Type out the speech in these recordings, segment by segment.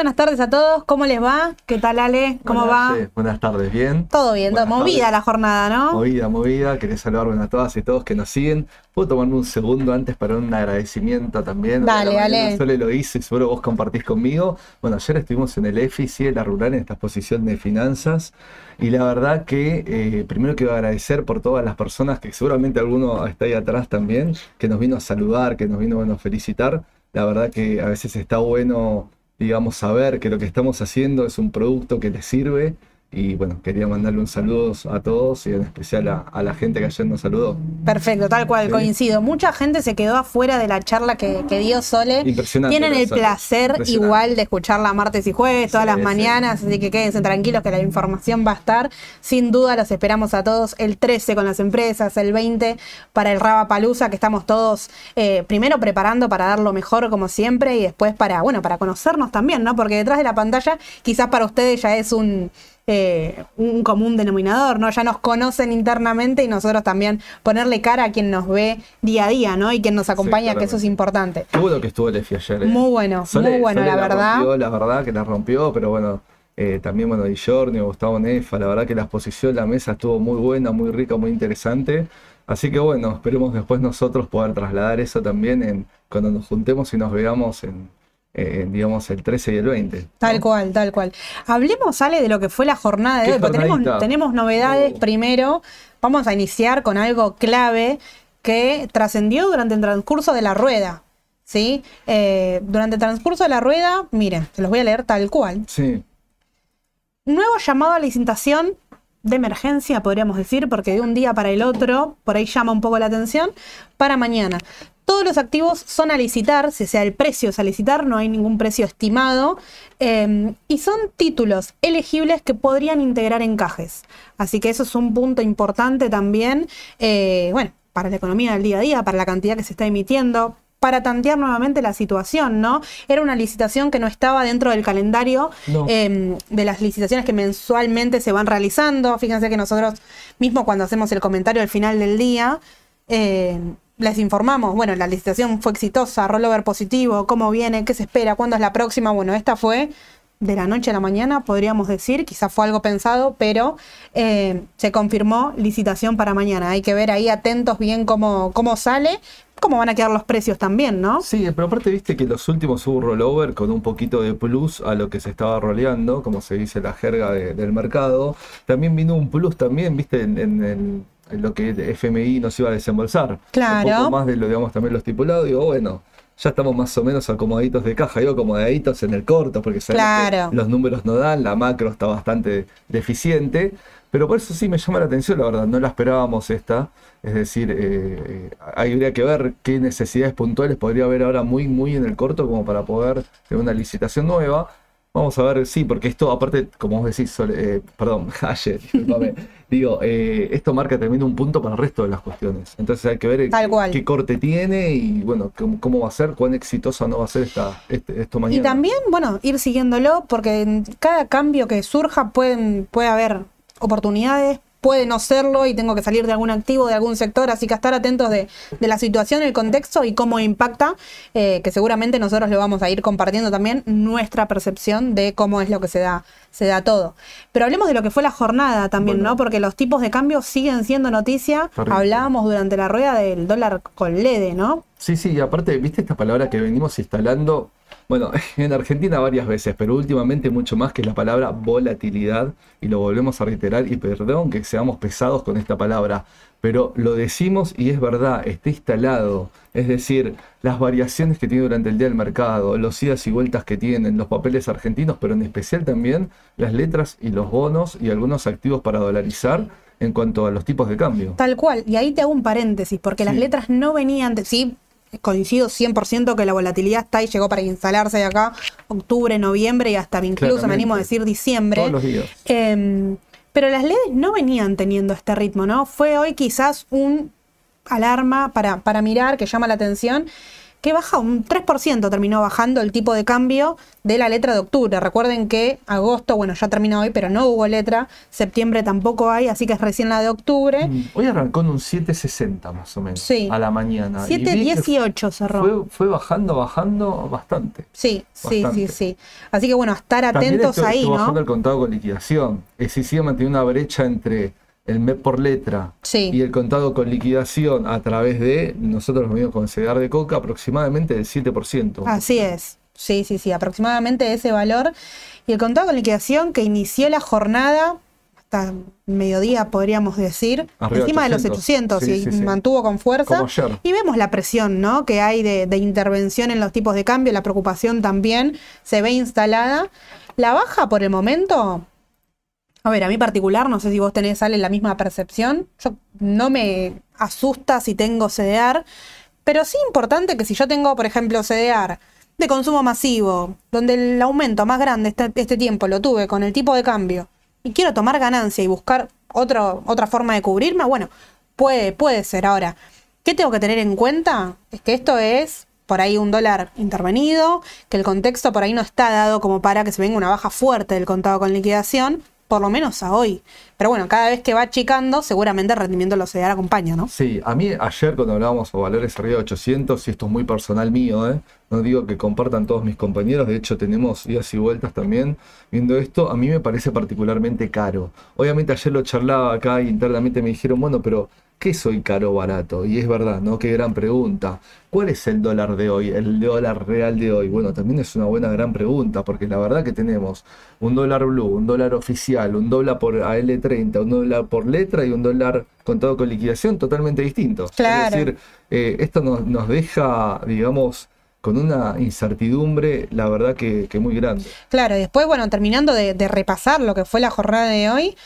Buenas tardes a todos, ¿cómo les va? ¿Qué tal Ale? ¿Cómo Hola, va? Buenas tardes, bien. Todo bien, todo Buenas movida tardes. la jornada, ¿no? Movida, movida. Quería saludar bueno, a todas y todos que nos siguen. Puedo tomarme un segundo antes para un agradecimiento también. Dale, dale. Sole lo hice seguro vos compartís conmigo. Bueno, ayer estuvimos en el EFI, sí, en la rural, en esta exposición de finanzas. Y la verdad que eh, primero quiero agradecer por todas las personas que seguramente alguno está ahí atrás también, que nos vino a saludar, que nos vino bueno, a felicitar. La verdad que a veces está bueno, digamos, saber que lo que estamos haciendo es un producto que les sirve. Y bueno, quería mandarle un saludo a todos y en especial a, a la gente que ayer nos saludó. Perfecto, tal cual, Sí. coincido. Mucha gente se quedó afuera de la charla que, que dio Sole. Impresionante. Tienen el placer igual de escucharla martes y jueves, todas Sí, las sí. mañanas, así que quédense tranquilos que la información va a estar. Sin duda los esperamos a todos el 13 con las empresas, el 20 para el Raba Palusa, que estamos todos eh, primero preparando para dar lo mejor como siempre y después para, bueno, para conocernos también, ¿no? Porque detrás de la pantalla quizás para ustedes ya es un... eh, un común denominador, ¿no? Ya nos conocen internamente y nosotros también ponerle cara a quien nos ve día a día, ¿no? Y quien nos acompaña, que eso es importante. Qué bueno que estuvo el EFI ayer. eh. Muy bueno, muy bueno, la verdad. Rompió, la verdad que la rompió, pero bueno, eh, también bueno, Di Giorgio, Gustavo Nefa, la verdad que la exposición, la mesa estuvo muy buena, muy rica, muy interesante. Así que bueno, esperemos después nosotros poder trasladar eso también en cuando nos juntemos y nos veamos en, en, digamos, el 13 y el 20. ¿no? Tal cual, tal cual. Hablemos, Ale, de lo que fue la jornada de ¿Qué hoy, porque tenemos, tenemos novedades. Oh. Primero, vamos a iniciar con algo clave que trascendió durante el transcurso de la rueda. ¿Sí? Eh, durante el transcurso de la rueda, miren, se los voy a leer tal cual. Sí, Nuevo llamado a licitación de emergencia, podríamos decir, porque de un día para el otro, por ahí llama un poco la atención, para mañana. Todos los activos son a licitar, si sea el precio es a licitar, no hay ningún precio estimado, eh, y son títulos elegibles que podrían integrar encajes. Así que eso es un punto importante también, eh, bueno, para la economía del día a día, para la cantidad que se está emitiendo, para tantear nuevamente la situación, ¿no? Era una licitación que no estaba dentro del calendario No. eh, de las licitaciones que mensualmente se van realizando. Fíjense que nosotros, mismo cuando hacemos el comentario al final del día, eh, les informamos, bueno, la licitación fue exitosa, rollover positivo, cómo viene, qué se espera, cuándo es la próxima. Bueno, esta fue de la noche a la mañana, podríamos decir, quizás fue algo pensado, pero eh, se confirmó licitación para mañana. Hay que ver ahí atentos bien cómo, cómo sale, cómo van a quedar los precios también, ¿no? Sí, pero aparte viste que los últimos hubo rollover con un poquito de plus a lo que se estaba roleando, como se dice la jerga de- del mercado. También vino un plus también, viste, en lo que FMI nos iba a desembolsar. Claro. Un poco más de lo, digamos, también lo estipulado. Digo, bueno, ya estamos más o menos acomodaditos de caja. Digo, acomodaditos en el corto, porque Claro. que los números no dan, la macro está bastante deficiente. Pero por eso sí me llama la atención, la verdad, no la esperábamos esta. Es decir, eh, eh, habría que ver qué necesidades puntuales podría haber ahora muy, muy en el corto como para poder tener una licitación nueva. Vamos a ver, sí, porque esto, aparte, como vos decís, eh, perdón, ayer, discúlpame, digo, eh, esto marca también un punto para el resto de las cuestiones. Entonces hay que ver Tal qué, cual. qué corte tiene y, bueno, cómo, cómo va a ser, cuán exitosa no va a ser esta, este- esto mañana. Y también, bueno, ir siguiéndolo, porque en cada cambio que surja pueden, puede haber oportunidades, puede no serlo y tengo que salir de algún activo, de algún sector, así que estar atentos de, de la situación, el contexto y cómo impacta, eh, que seguramente nosotros le vamos a ir compartiendo también nuestra percepción de cómo es lo que se da, se da todo. Pero hablemos de lo que fue la jornada también, Bueno. ¿no? Porque los tipos de cambio siguen siendo noticia. Hablábamos durante la rueda del dólar con LED, ¿no? Sí, sí, y aparte, ¿viste esta palabra que venimos instalando? Bueno, en Argentina varias veces, pero últimamente mucho más que es la palabra volatilidad, y lo volvemos a reiterar, y perdón que seamos pesados con esta palabra, pero lo decimos y es verdad, está instalado. Es decir, las variaciones que tiene durante el día el mercado, los idas y vueltas que tienen, los papeles argentinos, pero en especial también las letras y los bonos y algunos activos para dolarizar en cuanto a los tipos de cambio. Tal cual, y ahí te hago un paréntesis, porque las letras no venían, de, sí, coincido 100% que la volatilidad está y llegó para instalarse de acá, octubre, noviembre y hasta incluso me animo a decir diciembre. Todos los días. Em, pero las LEDs no venían teniendo este ritmo, ¿no? Fue hoy quizás un alarma para, para mirar que llama la atención que baja un 3%, terminó bajando el tipo de cambio de la letra de octubre. Recuerden que agosto, bueno, ya terminó hoy, pero no hubo letra, septiembre tampoco hay, así que es recién la de octubre. Mm, Hoy arrancó en un 7.60 más o menos Sí. a la mañana. Y vi que 7.18 cerró. Fue, fue bajando, bajando bastante. Sí, sí, Bastante. sí, sí. Así que bueno, estar También atentos esto- ahí, estuvo bajando ¿no? el contado con liquidación. Es decir, sigue manteniendo una brecha entre el MEP por letra Sí. y el contado con liquidación a través de, nosotros lo mismos con CEDAR de coca, aproximadamente del 7%. Así es. Sí, sí, sí, aproximadamente ese valor. Y el contado con liquidación que inició la jornada hasta mediodía, podríamos decir, Arriba encima de los 800. 800 Sí, y sí, sí. mantuvo con fuerza. Y vemos la presión ¿no? que hay de, de intervención en los tipos de cambio, la preocupación también se ve instalada. La baja por el momento, a ver, a mí particular, no sé si vos tenés, Ale, la misma percepción. Yo no me asusta si tengo CDR, pero sí importante que si yo tengo, por ejemplo, CDR de consumo masivo, donde el aumento más grande este, este tiempo lo tuve con el tipo de cambio, y quiero tomar ganancia y buscar otro, otra forma de cubrirme, bueno, puede, puede ser. Ahora, ¿qué tengo que tener en cuenta? Es que esto es por ahí un dólar intervenido, que el contexto por ahí no está dado como para que se venga una baja fuerte del contado con liquidación, por lo menos a hoy. Pero bueno, cada vez que va achicando, seguramente el rendimiento lo se acompaña, ¿no? Sí, a mí ayer cuando hablábamos de valores arriba de 800, y esto es muy personal mío, ¿eh? no digo que compartan todos mis compañeros, de hecho tenemos idas y vueltas también viendo esto, a mí me parece particularmente caro. Obviamente ayer lo charlaba acá y internamente me dijeron, bueno, pero ¿qué soy caro o barato? Y es verdad, ¿no? Qué gran pregunta. ¿Cuál es el dólar de hoy, el dólar real de hoy? Bueno, también es una buena gran pregunta, porque la verdad que tenemos un dólar blue, un dólar oficial, un dólar por AL30, un dólar por letra y un dólar contado con liquidación totalmente distintos. Claro. Es decir, eh, esto nos, nos deja, digamos, con una incertidumbre, la verdad que, que muy grande. Claro, y después, bueno, terminando de, de repasar lo que fue la jornada de hoy,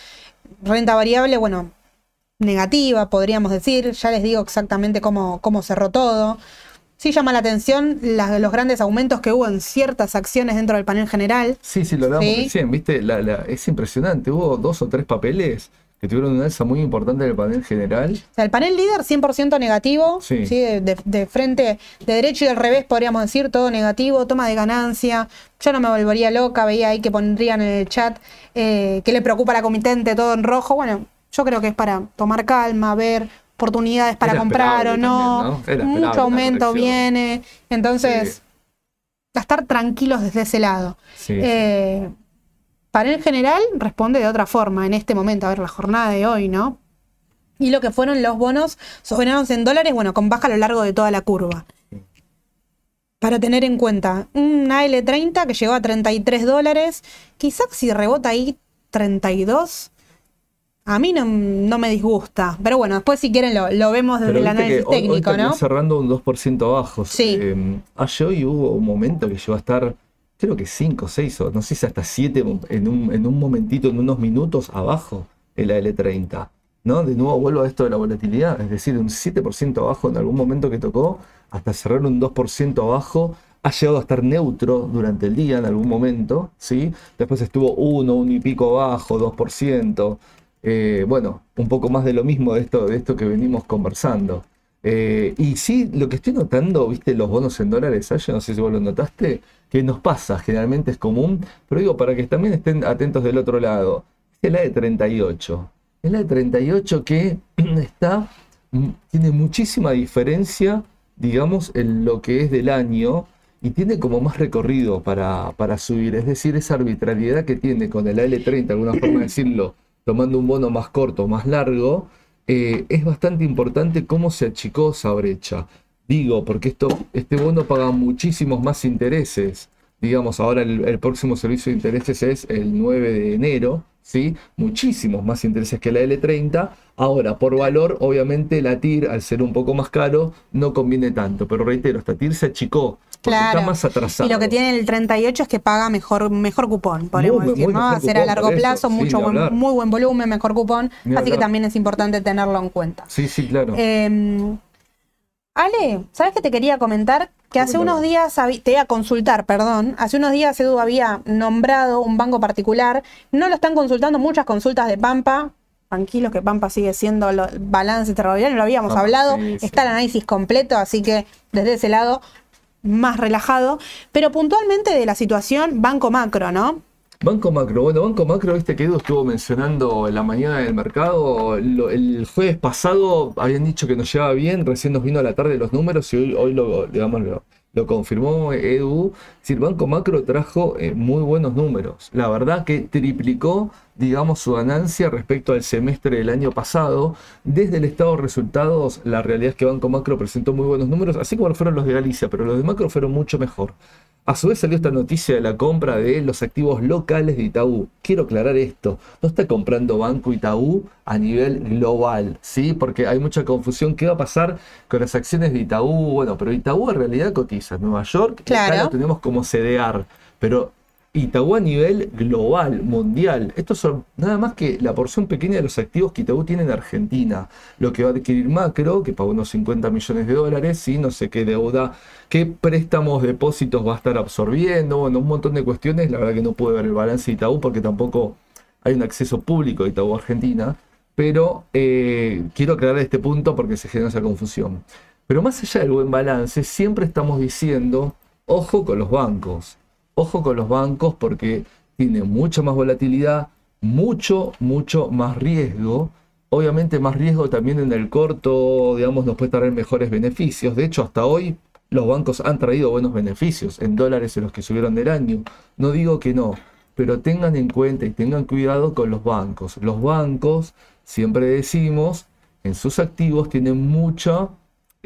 renta variable, bueno, negativa, podríamos decir, ya les digo exactamente cómo, cómo cerró todo. Sí llama la atención los grandes aumentos que hubo en ciertas acciones dentro del panel general. Sí, sí, lo hablábamos Sí. recién, ¿viste? La- la- es impresionante. Hubo dos o tres papeles que tuvieron una alza muy importante en el panel general. O sea, el panel líder 100% negativo, Sí. ¿sí? De, de- de frente, de derecho y del revés, podríamos decir, todo negativo, toma de ganancia. Yo no me volvería loca, veía ahí que pondrían en el chat eh, que le preocupa a la comitente, todo en rojo. Bueno, yo creo que es para tomar calma, ver oportunidades para Era comprar o no. Mucho aumento viene. Entonces, Sí. a estar tranquilos desde ese lado. Sí, Eh, panel general responde de otra forma en este momento, a ver, la jornada de hoy, ¿no? Y lo que fueron los bonos soberanos en dólares, bueno, con baja a lo largo de toda la curva. Para tener en cuenta, un AL30 que llegó a 33 dólares, quizás si rebota ahí 32, a mí no, no me disgusta. Pero bueno, después si quieren lo, lo vemos desde el análisis hoy- hoy técnico, terminó ¿no? cerrando un 2% abajo. Sí. Eh, ayer hoy hubo un momento que llegó a estar, creo que 5, 6 o no sé si hasta 7 en un, en un momentito, en unos minutos abajo el AL30. ¿no? De nuevo vuelvo a esto de la volatilidad, es decir, un 7% abajo en algún momento que tocó, hasta cerrar un 2% abajo, ha llegado a estar neutro durante el día en algún momento, ¿sí? Después estuvo 1, 1 y pico abajo, 2%. Eh, bueno, un poco más de lo mismo de esto, de esto que venimos conversando. Eh, y sí, lo que estoy notando, viste, los bonos en dólares, Aye, no sé si vos lo notaste, que nos pasa, generalmente es común, pero digo, para que también estén atentos del otro lado, es la de 38. Es la de 38 que está, mm, tiene muchísima diferencia, digamos, en lo que es del año y tiene como más recorrido para, para subir. Es decir, esa arbitrariedad que tiene con el AL30, alguna forma de decirlo, tomando un bono más corto, más largo, eh, es bastante importante cómo se achicó esa brecha. Digo, porque esto, este bono paga muchísimos más intereses. Digamos, ahora el, el próximo servicio de intereses es el 9 de enero, ¿sí? Muchísimos más intereses que la L30. Ahora, por valor, obviamente la TIR, al ser un poco más caro, no conviene tanto. Pero reitero, esta TIR se achicó porque Claro. está más atrasado. Y lo que tiene el 38 es que paga mejor, mejor cupón, podemos Muy, decir, muy ¿no? Hacer a largo plazo, sí, mucho buen- muy buen volumen, mejor cupón. Ni así que también es importante tenerlo en cuenta. Sí, sí, claro. Eh, Ale, ¿sabes qué te quería comentar? Que hace unos días, te iba a consultar, perdón, hace unos días Edu había nombrado un banco particular, no lo están consultando muchas consultas de Pampa, tranquilos que Pampa sigue siendo lo- balance ferroviario, lo habíamos hablado, sí, sí. está el análisis completo, así que desde ese lado más relajado, pero puntualmente de la situación banco macro, ¿no? Banco Macro, bueno, Banco Macro, viste que Edu estuvo mencionando en la mañana del mercado, el jueves pasado habían dicho que nos llevaba bien, recién nos vino a la tarde los números y hoy, hoy lo confirmó Edu. Es decir, Banco Macro trajo eh, muy buenos números. La verdad que triplicó, digamos, su ganancia respecto al semestre del año pasado. Desde el estado de resultados, la realidad es que Banco Macro presentó muy buenos números, así como lo fueron los de Galicia, pero los de Macro fueron mucho mejor. A su vez salió esta noticia de la compra de los activos locales de Itaú. Quiero aclarar esto, no está comprando Banco Itaú a nivel global, ¿sí? Porque hay mucha confusión. ¿Qué va a pasar con las acciones de Itaú? Bueno, pero Itaú en realidad cotiza en Nueva York, y acá Claro. lo tenemos como CDR, pero Itaú a nivel global, mundial. Estos son nada más que la porción pequeña de los activos que Itaú tiene en Argentina. Lo que va a adquirir Macro, que pagó unos 50 millones de dólares, y no sé qué deuda, qué préstamos, depósitos va a estar absorbiendo, bueno, un montón de cuestiones. La verdad que no pude ver el balance de Itaú porque tampoco hay un acceso público de Itaú Argentina. Pero eh, quiero aclarar este punto porque se genera esa confusión. Pero más allá del buen balance, siempre estamos diciendo, ojo con los bancos. Ojo con los bancos porque tiene mucha más volatilidad, mucho, mucho más riesgo. Obviamente más riesgo también en el corto, digamos, nos puede traer mejores beneficios. De hecho, hasta hoy los bancos han traído buenos beneficios en dólares en los que subieron del año. No digo que no, pero tengan en cuenta y tengan cuidado con los bancos. Los bancos, siempre decimos, en sus activos tienen mucha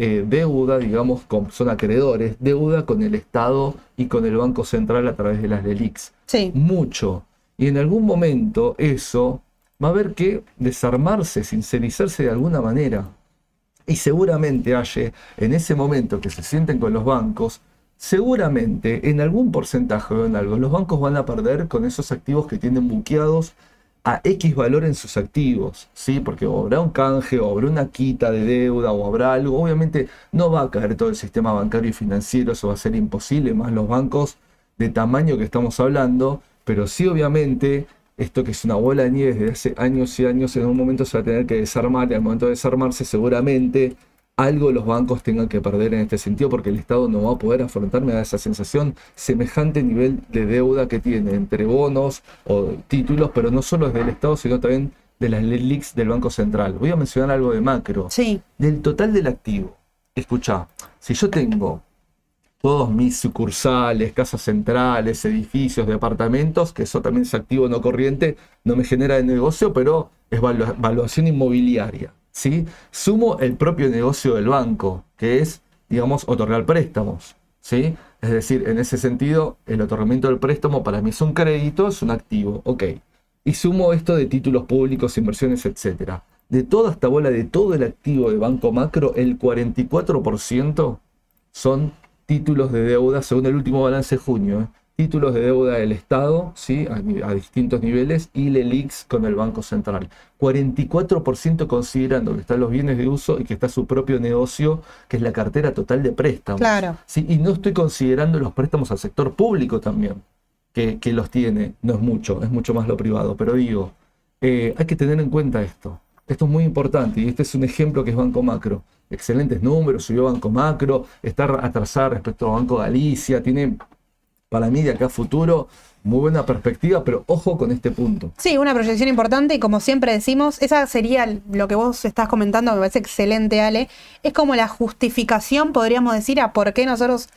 eh, deuda, digamos, con, son acreedores, deuda con el Estado y con el Banco Central a través de las LELIX. Sí. Mucho. Y en algún momento eso va a haber que desarmarse, sincerizarse de alguna manera. Y seguramente, Aye, en ese momento que se sienten con los bancos, seguramente en algún porcentaje o en algo, los bancos van a perder con esos activos que tienen buqueados a X valor en sus activos, ¿sí? Porque o habrá un canje, o habrá una quita de deuda, o habrá algo. Obviamente no va a caer todo el sistema bancario y financiero, eso va a ser imposible, más los bancos de tamaño que estamos hablando, pero sí obviamente esto que es una bola de nieve desde hace años y años, en un momento se va a tener que desarmar y al momento de desarmarse seguramente algo los bancos tengan que perder en este sentido porque el Estado no va a poder afrontarme a esa sensación semejante nivel de deuda que tiene entre bonos o títulos, pero no solo del Estado, sino también de las LELIX del Banco Central. Voy a mencionar algo de macro. Sí. Del total del activo. Escucha, si yo tengo todos mis sucursales, casas centrales, edificios, departamentos, que eso también es activo no corriente, no me genera de negocio, pero es valu- valuación inmobiliaria. ¿Sí? Sumo el propio negocio del banco, que es, digamos, otorgar préstamos. ¿sí? Es decir, en ese sentido, el otorgamiento del préstamo para mí es un crédito, es un activo. Ok. Y sumo esto de títulos públicos, inversiones, etc. De toda esta bola, de todo el activo de Banco Macro, el 44% son títulos de deuda, según el último balance de junio. ¿eh? Títulos de deuda del Estado, ¿sí? a, distintos niveles, y LELIX con el Banco Central. 44% considerando que están los bienes de uso y que está su propio negocio, que es la cartera total de préstamos. Claro. ¿sí? Y no estoy considerando los préstamos al sector público también, que, que los tiene. No es mucho, es mucho más lo privado. Pero digo, eh, hay que tener en cuenta esto. Esto es muy importante y este es un ejemplo que es Banco Macro. Excelentes números, subió Banco Macro, está atrasada respecto a Banco Galicia, tiene para mí de acá a futuro muy buena perspectiva, pero ojo con este punto. Sí, una proyección importante y como siempre decimos, esa sería lo que vos estás comentando, me parece excelente, Ale. Es como la justificación, podríamos decir, a por qué nosotros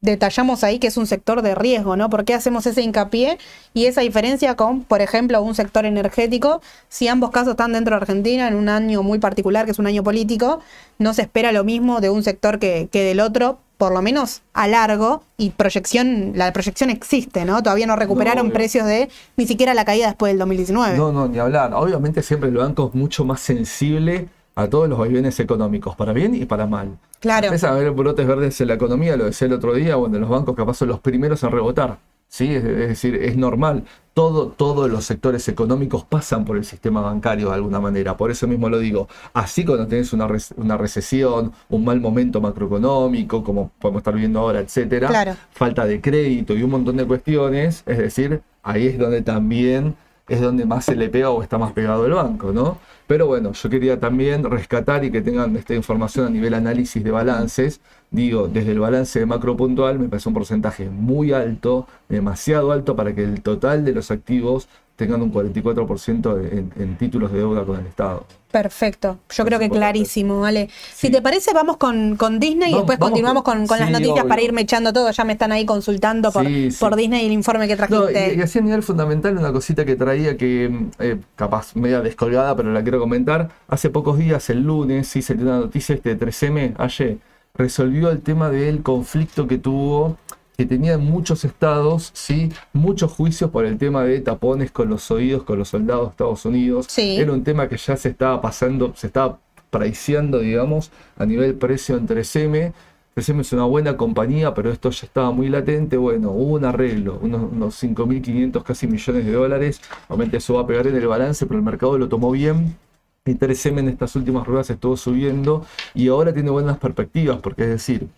detallamos ahí que es un sector de riesgo, ¿no? ¿Por qué hacemos ese hincapié y esa diferencia con, por ejemplo, un sector energético? Si ambos casos están dentro de Argentina en un año muy particular, que es un año político, no se espera lo mismo de un sector que, que del otro, por lo menos a largo, y proyección, la proyección existe, ¿no? Todavía no recuperaron obvio. precios de ni siquiera la caída después del 2019. No, no, ni hablar. Obviamente siempre el banco es mucho más sensible a todos los vaivenes económicos, para bien y para mal. Claro. Empiezan a haber brotes verdes en la economía, lo decía el otro día, bueno, los bancos capaz son los primeros en rebotar. ¿Sí? Es, decir, es normal. Todo, todos los sectores económicos pasan por el sistema bancario de alguna manera. Por eso mismo lo digo. Así cuando tenés una, una recesión, un mal momento macroeconómico, como podemos estar viendo ahora, etcétera, Claro. falta de crédito y un montón de cuestiones, es decir, ahí es donde también es donde más se le pega o está más pegado el banco, ¿no? Pero bueno, yo quería también rescatar y que tengan esta información a nivel análisis de balances, digo, desde el balance de macro puntual me parece un porcentaje muy alto, demasiado alto para que el total de los activos tengan un 44% en, en títulos de deuda con el Estado. Perfecto, yo creo que clarísimo, ¿vale? Si te parece, vamos con, con Disney y después continuamos con, las noticias para irme echando todo. Ya me están ahí consultando por, por Disney y el informe que trajiste. y, así a nivel fundamental, una cosita que traía que, eh, capaz media descolgada, pero la quiero comentar. Hace pocos días, el lunes, sí dio una noticia este 3M, ayer, resolvió el tema del conflicto que tuvo que tenía en muchos estados, ¿sí? muchos juicios por el tema de tapones con los oídos, con los soldados de Estados Unidos. Era un tema que ya se estaba pasando, se estaba priceando, digamos, a nivel precio en 3M. 3M es una buena compañía, pero esto ya estaba muy latente. Bueno, hubo un arreglo, unos, unos 5.500 casi millones de dólares. Obviamente eso va a pegar en el balance, pero el mercado lo tomó bien. Y 3M en estas últimas ruedas estuvo subiendo y ahora tiene buenas perspectivas, porque es decir,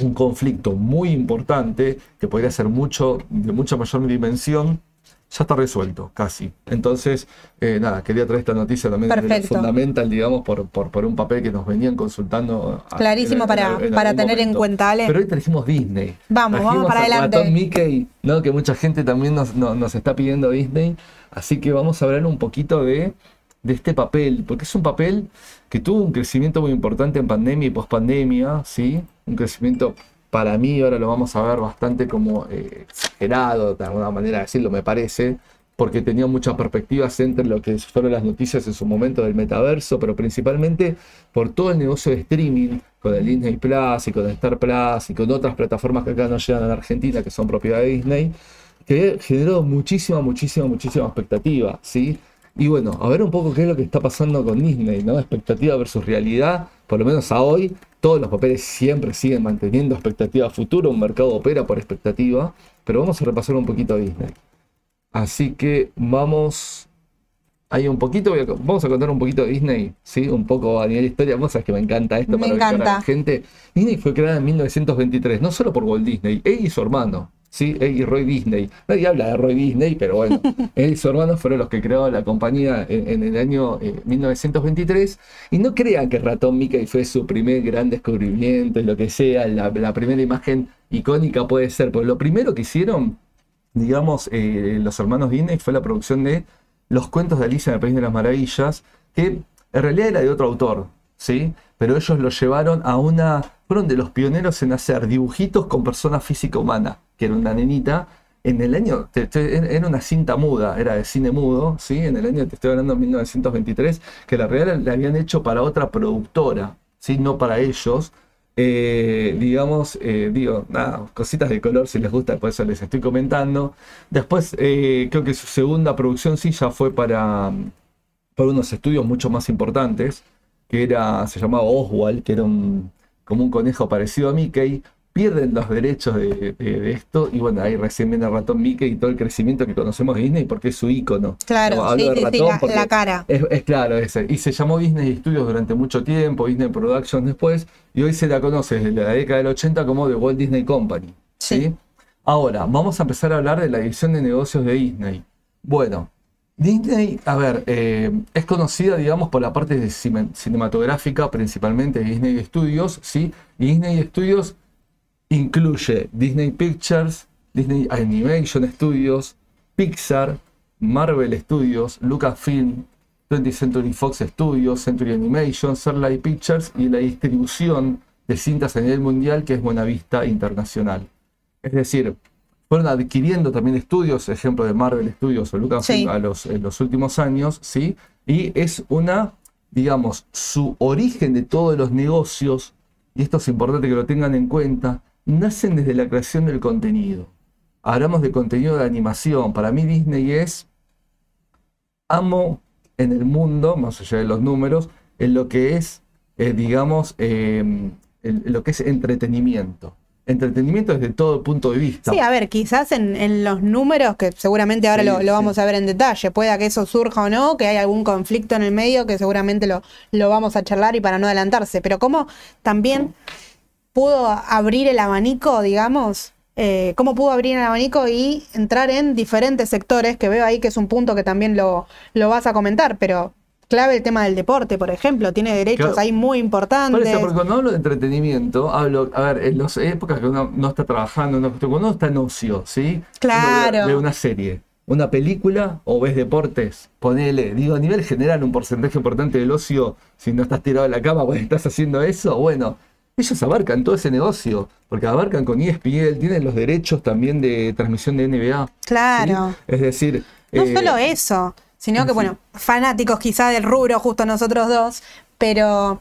un conflicto muy importante que podría ser mucho, de mucha mayor dimensión, ya está resuelto, casi. Entonces, eh, nada, quería traer esta noticia también fundamental, digamos, por, por, un papel que nos venían consultando. Clarísimo para, para tener en cuenta, Ale. Pero hoy trajimos Disney. Vamos, vamos para adelante. Mickey, ¿no? que mucha gente también nos, nos está pidiendo Disney. Así que vamos a hablar un poquito de de este papel, porque es un papel que tuvo un crecimiento muy importante en pandemia y pospandemia, ¿sí? Un crecimiento para mí, ahora lo vamos a ver bastante como eh, exagerado, de alguna manera de decirlo, me parece, porque tenía muchas perspectivas entre lo que fueron las noticias en su momento del metaverso, pero principalmente por todo el negocio de streaming, con el Disney Plus y con el Star Plus y con otras plataformas que acá no llegan a Argentina, que son propiedad de Disney, que generó muchísima, muchísima, muchísima expectativa, ¿sí? Y bueno, a ver un poco qué es lo que está pasando con Disney, ¿no? Expectativa versus realidad, por lo menos a hoy, todos los papeles siempre siguen manteniendo expectativa futura, un mercado opera por expectativa, pero vamos a repasar un poquito a Disney. Así que vamos ahí un poquito, vamos a contar un poquito de Disney, ¿sí? Un poco a nivel historia, vos sabés que me encanta esto me para encanta. a la gente. Disney fue creada en 1923, no solo por Walt Disney, él y su hermano, ¿sí? Él y Roy Disney. Nadie habla de Roy Disney, pero bueno, él y su hermano fueron los que crearon la compañía en, el año 1923. Eh, y no crean que Ratón Mickey fue su primer gran descubrimiento y lo que sea, la, primera imagen icónica puede ser, porque lo primero que hicieron, digamos, eh, los hermanos Disney fue la producción de Los cuentos de Alicia en el País de las Maravillas, que en realidad era de otro autor, ¿sí? Pero ellos lo llevaron a una fueron de los pioneros en hacer dibujitos con persona física humana, que era una nenita. En el año, era una cinta muda, era de cine mudo, ¿sí? En el año, te estoy hablando, de 1923, que la real la habían hecho para otra productora, ¿sí? No para ellos. Eh, digamos, eh, digo, nada, cositas de color si les gusta, por eso les estoy comentando. Después, eh, creo que su segunda producción sí ya fue para, para unos estudios mucho más importantes, que era, se llamaba Oswald, que era un, como un conejo parecido a Mickey, pierden los derechos de, esto y bueno, ahí recién viene el ratón Mickey y todo el crecimiento que conocemos de Disney porque es su icono. Claro, sí, sí, la, cara. Es, claro ese. Y se llamó Disney Studios durante mucho tiempo, Disney Productions después, y hoy se la conoce desde la década del 80 como The Walt Disney Company. ¿sí? Ahora, vamos a empezar a hablar de la división de negocios de Disney. Bueno, Disney, a ver, eh, es conocida, digamos, por la parte cinematográfica, principalmente de Disney Studios, ¿sí? Disney Studios incluye Disney Pictures, Disney Animation Studios, Pixar, Marvel Studios, Lucasfilm, 20th Century Fox Studios, Century Animation, Searlight Pictures y la distribución de cintas a nivel mundial que es Buenavista Internacional. Es decir, fueron adquiriendo también estudios, ejemplo de Marvel Studios o Lucasfilm a los, en los últimos años, ¿sí? Y es una, digamos, su origen de todos los negocios, y esto es importante que lo tengan en cuenta, nacen desde la creación del contenido. Hablamos de contenido de animación. Para mí Disney es amo en el mundo, más allá de los números, en lo que es, eh, digamos, eh, en lo que es entretenimiento entretenimiento desde todo punto de vista. Sí, a ver, quizás en, los números, que seguramente ahora lo, vamos a ver en detalle, pueda que eso surja o no, que hay algún conflicto en el medio, que seguramente lo, lo vamos a charlar y para no adelantarse, pero cómo también pudo abrir el abanico, digamos, eh, cómo pudo abrir el abanico y entrar en diferentes sectores, que veo ahí que es un punto que también lo, lo vas a comentar, pero clave el tema del deporte, por ejemplo. Tiene derechos Claro. ahí muy Por importantes. eso, porque cuando hablo de entretenimiento, hablo, a ver, en las épocas que uno no está trabajando, cuando uno está en ocio, ¿sí? Claro. Ve, una serie, una película o ves deportes, ponele, digo, a nivel general, un porcentaje importante del ocio, si no estás tirado en la cama, pues estás haciendo eso, bueno, ellos abarcan todo ese negocio, porque abarcan con ESPN, tienen los derechos también de transmisión de NBA. ¿sí? Claro. Es decir, No eh, solo eso, sino que, bueno, fanáticos quizá del rubro, justo nosotros dos, pero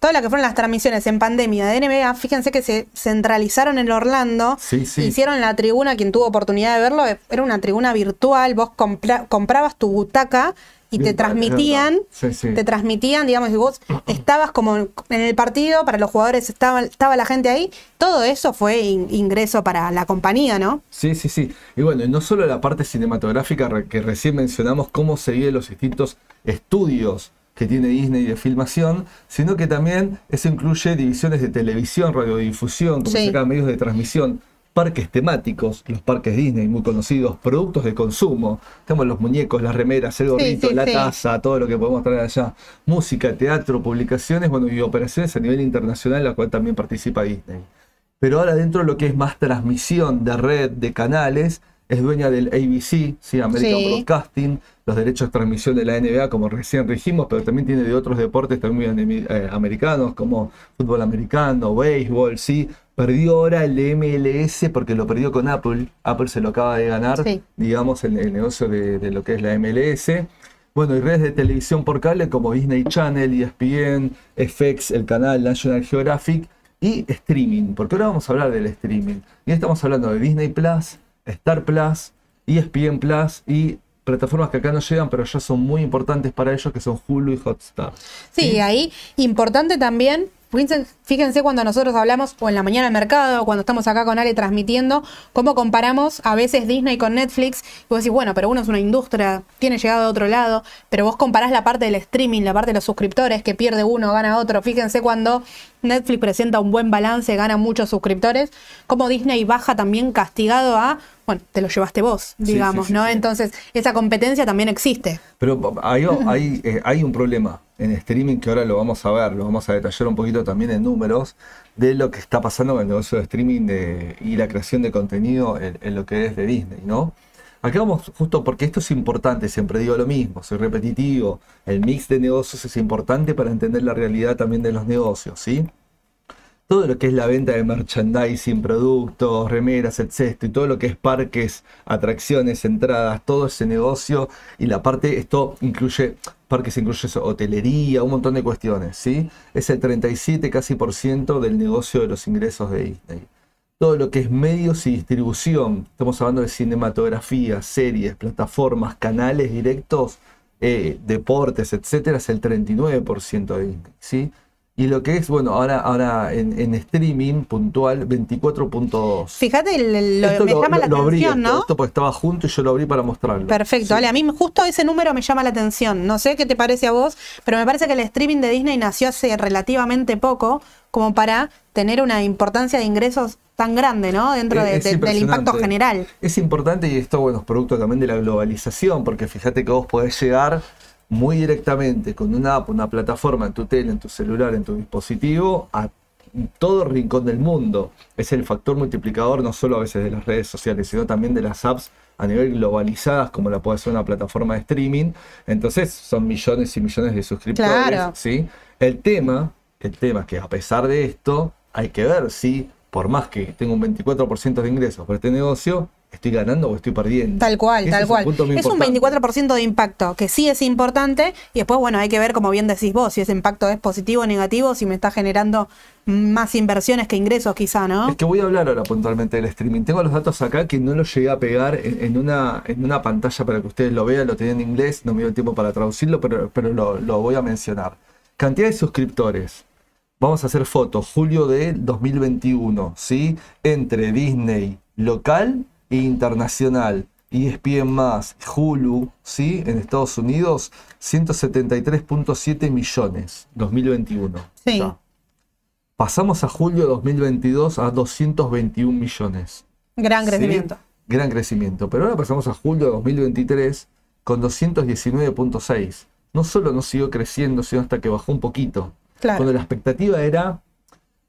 todo lo que fueron las transmisiones en pandemia de NBA, fíjense que se centralizaron en Orlando, Sí, sí. hicieron la tribuna, quien tuvo oportunidad de verlo, era una tribuna virtual, vos compra- comprabas tu butaca y te transmitían. Sí, sí. te transmitían, digamos, y vos estabas como en el partido, para los jugadores estaba, estaba la gente ahí, todo eso fue in- ingreso para la compañía, ¿no? Sí, sí, sí. Y bueno, y no solo la parte cinematográfica que recién mencionamos, cómo se viven los distintos estudios que tiene Disney de filmación, sino que también eso incluye divisiones de televisión, radiodifusión, como Sí. se llama, medios de transmisión, parques temáticos, los parques Disney muy conocidos, productos de consumo, tenemos los muñecos, las remeras, el gorrito, sí, la sí. taza, todo lo que podemos traer allá, música, teatro, publicaciones, bueno, y operaciones a nivel internacional, en la cual también participa Disney. Pero ahora dentro de lo que es más transmisión de red, de canales, es dueña del ABC, ¿sí? American Sí. Broadcasting, los derechos de transmisión de la NBA, como recién dijimos, pero también tiene de otros deportes también eh, americanos, como fútbol americano, béisbol, ¿sí? Perdió ahora el MLS porque lo perdió con Apple. Apple se lo acaba de ganar, Sí. digamos, el, el negocio de, de lo que es la MLS. Bueno, y redes de televisión por cable como Disney Channel, ESPN, FX, el canal National Geographic y streaming, porque ahora vamos a hablar del streaming. Y estamos hablando de Disney Plus, Star Plus, ESPN Plus y plataformas que acá no llegan, pero ya son muy importantes para ellos, que son Hulu y Hotstar. Sí, ahí importante también, fíjense, cuando nosotros hablamos, o en la mañana del mercado, cuando estamos acá con Ale transmitiendo, cómo comparamos a veces Disney con Netflix, y vos decís, bueno, pero uno es una industria, tiene llegado a otro lado, pero vos comparás la parte del streaming, la parte de los suscriptores, que pierde uno, gana otro, fíjense cuando Netflix presenta un buen balance, gana muchos suscriptores, cómo Disney baja también castigado a, bueno, te lo llevaste vos, digamos, sí, sí, ¿no? Entonces, esa competencia también existe. Pero hay, hay, eh, hay un problema en streaming que ahora lo vamos a ver, lo vamos a detallar un poquito también en números, de lo que está pasando con el negocio de streaming de- y la creación de contenido en, en lo que es de Disney, ¿no? Acá vamos justo porque esto es importante, siempre digo lo mismo, soy repetitivo, el mix de negocios es importante para entender la realidad también de los negocios, ¿sí? Todo lo que es la venta de merchandising, productos, remeras, etcétera, y todo lo que es parques, atracciones, entradas, todo ese negocio y la parte, esto incluye, parques incluye eso, hotelería, un montón de cuestiones, ¿sí? Es el 37 casi por ciento del negocio de los ingresos de Disney. Todo lo que es medios y distribución, estamos hablando de cinematografía, series, plataformas, canales directos, eh, deportes, etcétera, es el 39% de Disney, ¿sí? Y lo que es, bueno, ahora, ahora en, en streaming puntual, 24.2. Fíjate, el- lo, me lo- llama lo- la lo abrí atención, esto, ¿no? esto porque estaba junto y yo lo abrí para mostrarlo. Perfecto, Sí. Ale, a mí justo ese número me llama la atención. No sé qué te parece a vos, pero me parece que el streaming de Disney nació hace relativamente poco como para tener una importancia de ingresos tan grande, ¿no? Dentro de- Es de- del impacto general. Es importante y esto, bueno, es producto también de la globalización, porque fíjate que vos podés llegar muy directamente con una app, una plataforma en tu tele, en tu celular, en tu dispositivo, a todo rincón del mundo. Es el factor multiplicador no solo a veces de las redes sociales, sino también de las apps a nivel globalizadas, como la puede ser una plataforma de streaming. Entonces son millones y millones de suscriptores. Claro. ¿sí? El tema, el tema es que a pesar de esto, hay que ver si, por más que tengo un 24% de ingresos por este negocio, estoy ganando o estoy perdiendo. Tal cual, Ese tal es cual. Es un importante. 24% de impacto, que sí es importante, y después, bueno, hay que ver, como bien decís vos, si ese impacto es positivo o negativo, si me está generando más inversiones que ingresos, quizá, ¿no? Es que voy a hablar ahora puntualmente del streaming. Tengo los datos acá que no los llegué a pegar en, en una, en una pantalla para que ustedes lo vean, lo tenía en inglés, no me dio el tiempo para traducirlo, pero, pero lo, lo voy a mencionar. Cantidad de suscriptores. Vamos a hacer fotos, julio de 2021, ¿sí? Entre Disney local internacional. E ESPN más, Hulu, ¿sí? En Estados Unidos, 173.7 millones, 2021. Sí. Ya. Pasamos a julio de 2022 a 221 millones. Gran ¿sí? crecimiento. Gran crecimiento. Pero ahora pasamos a julio de 2023 con 219.6. no solo no siguió creciendo, sino hasta que bajó un poquito. Claro. Cuando la expectativa era,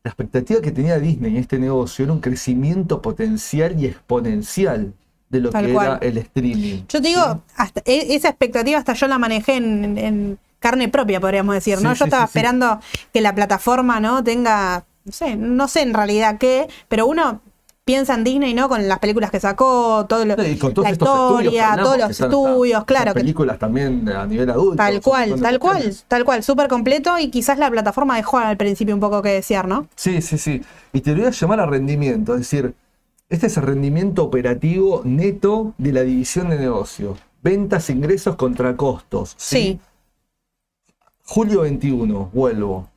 la expectativa que tenía Disney en este negocio era un crecimiento potencial y exponencial de lo Tal que cual. era el streaming. Yo te digo, hasta, e- esa expectativa hasta yo la manejé en, en carne propia, podríamos decir, ¿no? Sí, yo sí, estaba esperando que la plataforma, ¿no? Tenga, no sé, no sé en realidad qué, pero uno piensa en Disney, ¿no? Con las películas que sacó, todo lo, Y con todos la historia, todos los estudios, claro, que películas también a nivel adulto. tal cual, tal cual, tal cual, súper completo y quizás la plataforma dejó al principio un poco que desear, ¿no? Sí, sí, sí. Y te lo voy a llamar a rendimiento, es decir, este es el rendimiento operativo neto de la división de negocio. Ventas, ingresos contra costos. ¿sí? Sí. Julio 21, vuelvo.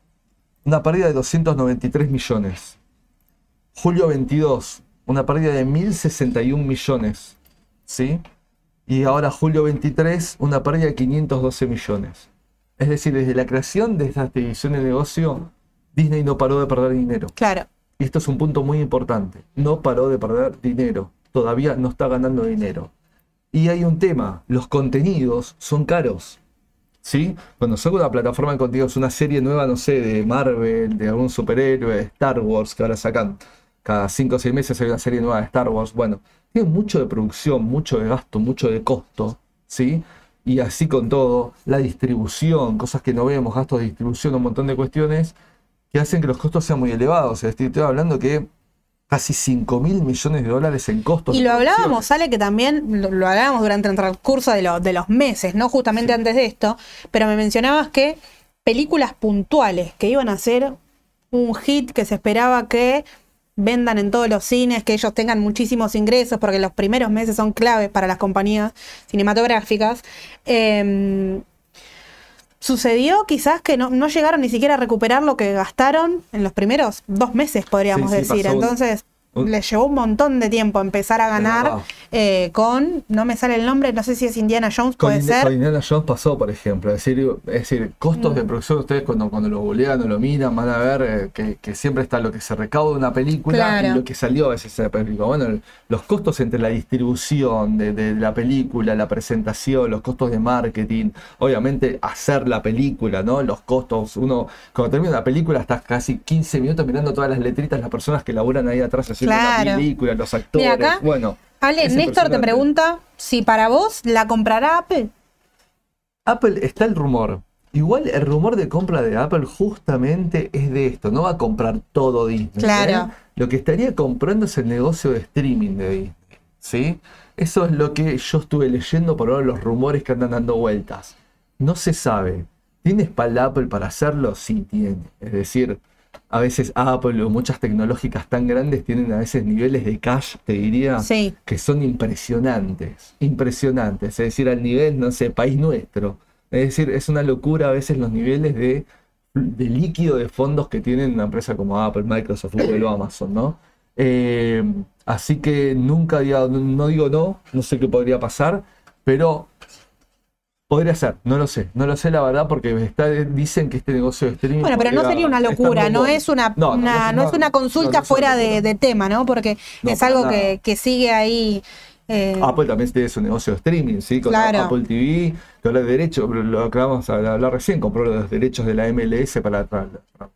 Una pérdida de 293 millones. Julio 22, una pérdida de 1061 millones. ¿Sí? Y ahora julio 23, una pérdida de 512 millones. Es decir, desde la creación de esta división de negocio, Disney no paró de perder dinero. Claro. Y esto es un punto muy importante. No paró de perder dinero. Todavía no está ganando dinero. Y hay un tema. Los contenidos son caros. ¿Sí? Cuando saco una plataforma de contenidos, una serie nueva, no sé, de Marvel, de algún superhéroe, de Star Wars, que ahora sacan cada 5 o 6 meses hay una serie nueva de Star Wars. Bueno, tiene mucho de producción, mucho de gasto, mucho de costo. ¿Sí? Y así con todo, la distribución, cosas que no vemos, gastos de distribución, un montón de cuestiones que hacen que los costos sean muy elevados. Es decir, estoy hablando que casi 5 mil millones de dólares en costos. Y lo hablábamos, sale que también lo, lo hablábamos durante el transcurso de, lo- de los meses, ¿no? Justamente antes de esto, pero me mencionabas que películas puntuales que iban a ser un hit que se esperaba que vendan en todos los cines, que ellos tengan muchísimos ingresos, porque los primeros meses son claves para las compañías cinematográficas. Eh, sucedió quizás que no, no llegaron ni siquiera a recuperar lo que gastaron en los primeros dos meses, podríamos Sí, sí, decir. pasó Entonces, un- les llevó un montón de tiempo empezar a ganar eh, con, no me sale el nombre, no sé si es Indiana Jones, puede ser. con Indiana Jones pasó, por ejemplo. Es decir, es decir costos Mm. de producción, ustedes cuando, cuando lo googlean o lo miran, van a ver eh, que, que siempre está lo que se recauda de una película Claro. y lo que salió a veces de esa película. Bueno, los costos entre la distribución de, de la película, la presentación, los costos de marketing, obviamente hacer la película, ¿no? Los costos, uno, cuando termina una película, estás casi 15 minutos mirando todas las letritas, las personas que laburan ahí atrás haciendo Claro. la película, los actores. Mira acá, bueno. Ale, Néstor te pregunta si para vos la comprará Apple. Apple está el rumor. Igual el rumor de compra de Apple justamente es de esto. No va a comprar todo Disney. Claro. ¿eh? Lo que estaría comprando es el negocio de streaming de Disney. ¿Sí? Eso es lo que yo estuve leyendo por ahora los rumores que andan dando vueltas. No se sabe. ¿Tiene espalda Apple para hacerlo? Sí, tiene. Es decir, a veces Apple o muchas tecnológicas tan grandes tienen a veces niveles de cash, te diría, Sí. que son impresionantes, impresionantes, es decir, al nivel, no sé, país nuestro. Es decir, es una locura a veces los niveles de, de líquido de fondos que tienen una empresa como Apple, Microsoft, Google o Amazon, ¿no? Eh, así que nunca diga- no digo no, no sé qué podría pasar, pero podría ser, no lo sé, no lo sé la verdad porque está, dicen que este negocio de streaming... Bueno, pero no sería una locura, no es una, No, no, una- no, no es una consulta fuera de, de tema, ¿no? Porque es para algo que, que sigue ahí. eh, Apple también tiene su negocio de streaming, ¿sí? Con Claro. Apple TV, que ahora de derecho, lo que vamos a hablar recién, compró los derechos de la MLS para tra- transmisión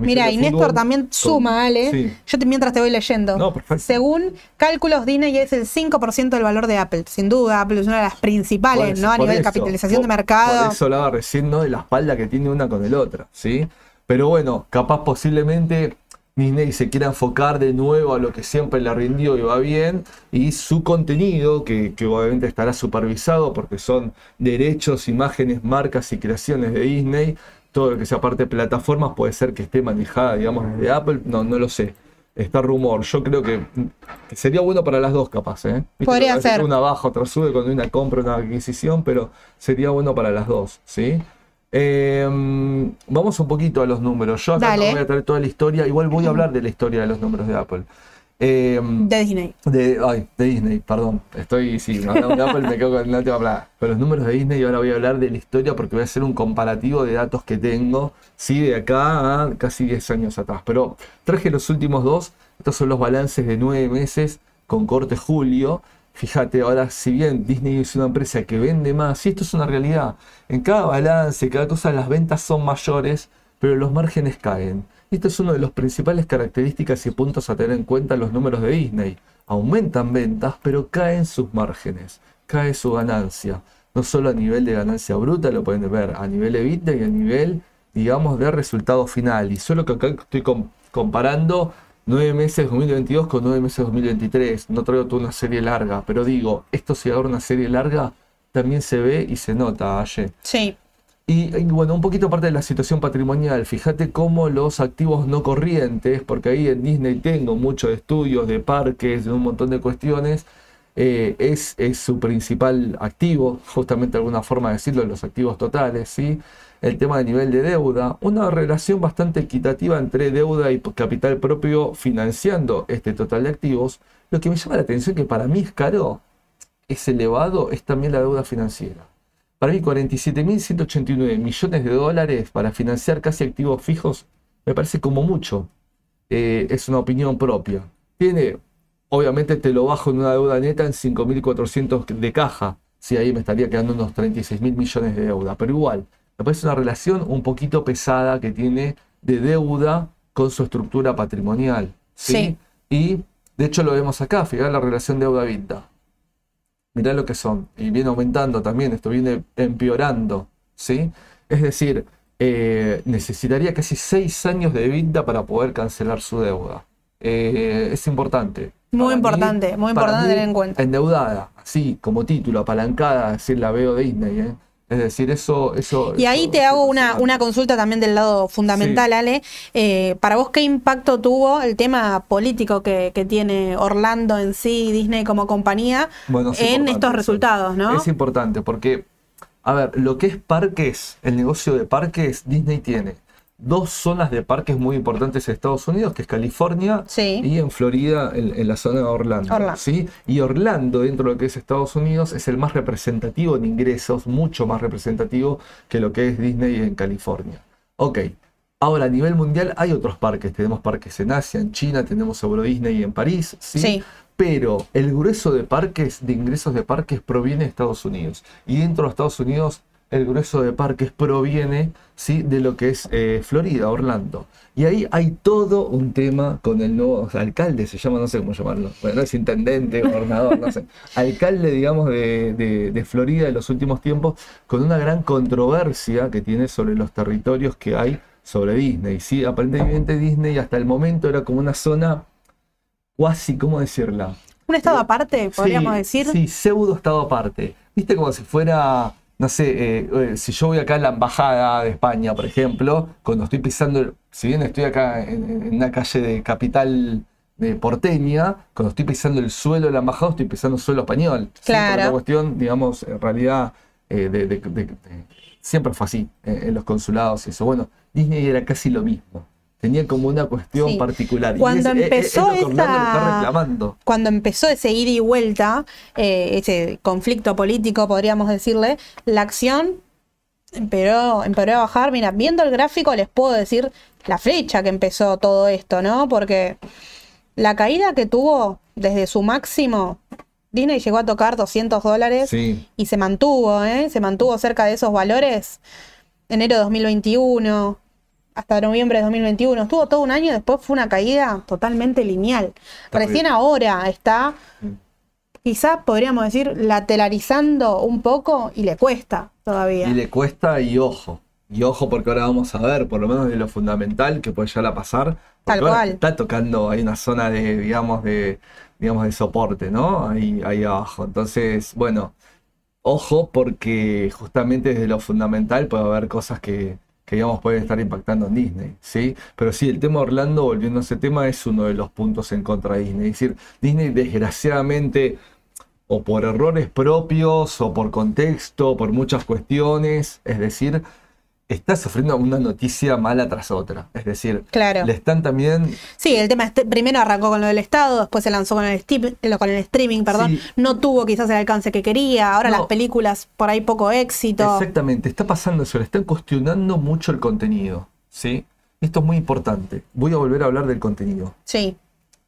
Mira, y Néstor también suma, Ale. Sí. Yo te- mientras te voy leyendo. No, perfecto. Según cálculos, Disney es el 5% del valor de Apple. Sin duda, Apple es una de las principales, eso- ¿no? A nivel de eso, capitalización de mercado. Por eso hablaba recién, ¿no? De la espalda que tiene una con el otra, ¿sí? Pero bueno, capaz posiblemente Disney se quiera enfocar de nuevo a lo que siempre le rindió y va bien, y su contenido, que, que obviamente estará supervisado porque son derechos, imágenes, marcas y creaciones de Disney, todo lo que sea parte de plataformas puede ser que esté manejada, digamos, desde Apple, no, no lo sé. Está rumor, yo creo que, que sería bueno para las dos capaz, ¿eh? Podría ser. Una baja, otra sube cuando hay una compra, una adquisición, pero sería bueno para las dos, ¿sí? Eh, vamos un poquito a los números. Yo acá Dale. no voy a traer toda la historia, igual voy a hablar de la historia de los números de Apple. Eh, De Disney. de, ay, de Disney, perdón. Estoy, sí, de Apple me quedo con, no te voy a hablar. Pero los números de Disney y ahora voy a hablar de la historia porque voy a hacer un comparativo de datos que tengo, sí, de acá a casi 10 años atrás. Pero traje los últimos dos, estos son los balances de 9 meses con corte julio. fíjate, ahora si bien Disney es una empresa que vende más, y esto es una realidad, en cada balance, cada cosa las ventas son mayores, pero los márgenes caen. Y esto es una de las principales características y puntos a tener en cuenta en los números de Disney. Aumentan ventas, pero caen sus márgenes, cae su ganancia. No solo a nivel de ganancia bruta, lo pueden ver a nivel EBITDA y a nivel, digamos, de resultado final. Y solo que acá estoy comparando nueve meses 2022 con nueve meses 2023. No traigo toda una serie larga, pero digo, esto si ahora una serie larga también se ve y se nota, Aye. Sí. Y, bueno, un poquito aparte de la situación patrimonial, fíjate cómo los activos no corrientes, porque ahí en Disney tengo muchos estudios de parques, de un montón de cuestiones, eh, es, es, su principal activo, justamente alguna forma de decirlo, los activos totales, ¿sí? El tema de nivel de deuda, una relación bastante equitativa entre deuda y capital propio financiando este total de activos. Lo que me llama la atención que para mí es caro, es elevado, es también la deuda financiera. Para mí 47.189 millones de dólares para financiar casi activos fijos me parece como mucho. Eh, es una opinión propia. Tiene, obviamente te lo bajo en una deuda neta en 5.400 de caja. Si ahí me estaría quedando unos 36.000 millones de deuda. Pero igual, me parece una relación un poquito pesada que tiene de deuda con su estructura patrimonial. ¿sí? Y de hecho lo vemos acá, fíjate la relación deuda-vinta mirá lo que son. Y viene aumentando también, esto viene empeorando, ¿sí? Es decir, eh, necesitaría casi seis años de vida para poder cancelar su deuda. Eh, es importante. Muy importante, muy importante tener en cuenta. Endeudada, así como título, apalancada, decir la veo Disney, ¿eh? Es decir, eso... eso y ahí te hago una, una, consulta también del lado fundamental, Ale. Eh, para vos, ¿qué impacto tuvo el tema político que, tiene Orlando en sí, Disney como compañía, en estos resultados? ¿no? Es importante porque, a ver, lo que es parques, el negocio de parques, Disney tiene dos zonas de parques muy importantes en Estados Unidos, que es California y en Florida, en, la zona de Orlando, ¿sí? Y Orlando, dentro de lo que es Estados Unidos, es el más representativo en ingresos, mucho más representativo que lo que es Disney en California. Ok, ahora a nivel mundial hay otros parques, tenemos parques en Asia, en China, tenemos Euro Disney en París, ¿sí? Pero el grueso de parques, de ingresos de parques, proviene de Estados Unidos. Y dentro de Estados Unidos el grueso de parques proviene ¿sí? de lo que es eh, Florida, Orlando. Y ahí hay todo un tema con el nuevo alcalde, se llama, no sé cómo llamarlo, bueno, no es intendente, gobernador, no sé, alcalde, digamos, de, de, Florida de los últimos tiempos, con una gran controversia que tiene sobre los territorios que hay sobre Disney. ¿sí? Aparentemente Disney hasta el momento era como una zona cuasi, ¿cómo decirla? Un estado aparte, podríamos decir. Sí, pseudo estado aparte. Viste como si fuera no sé, eh, eh, si yo voy acá a la embajada de España, por ejemplo, cuando estoy pisando, si bien estoy acá en, una calle de capital de porteña, cuando estoy pisando el suelo de la embajada, estoy pisando suelo español. Claro. Es una cuestión, digamos, en realidad, eh, de, siempre fue así en los consulados y eso. Bueno, Disney era casi lo mismo tenía como una cuestión particular. Cuando empezó Cuando empezó ese ida y vuelta, eh, ese conflicto político, podríamos decirle, la acción empeoró, empeoró a bajar. Mira, viendo el gráfico les puedo decir la fecha que empezó todo esto, ¿no? Porque la caída que tuvo desde su máximo, Disney llegó a tocar 200 dólares y se mantuvo, ¿eh? Se mantuvo cerca de esos valores. Enero de 2021, hasta noviembre de 2021. Estuvo todo un año, después fue una caída totalmente lineal. Recién ahora está, quizás podríamos decir, lateralizando un poco y le cuesta todavía. Y le cuesta y ojo. Y ojo porque ahora vamos a ver, por lo menos de lo fundamental que puede llegar a pasar. Tal cual. Está tocando, hay una zona de, digamos, de, digamos, de soporte, ¿no? Ahí, ahí abajo. Entonces, bueno, ojo porque justamente desde lo fundamental puede haber cosas que, que digamos puede estar impactando en Disney, ¿sí? Pero sí, el tema Orlando, volviendo a ese tema, es uno de los puntos en contra de Disney. Es decir, Disney desgraciadamente, o por errores propios, o por contexto, por muchas cuestiones, es decir, está sufriendo una noticia mala tras otra. Es decir, claro. le están también. Sí, el tema primero arrancó con lo del Estado, después se lanzó con el, con el streaming, perdón. No tuvo quizás el alcance que quería. Ahora las películas por ahí poco éxito. Exactamente, está pasando eso. Le están cuestionando mucho el contenido. ¿sí? Esto es muy importante. Voy a volver a hablar del contenido. Sí.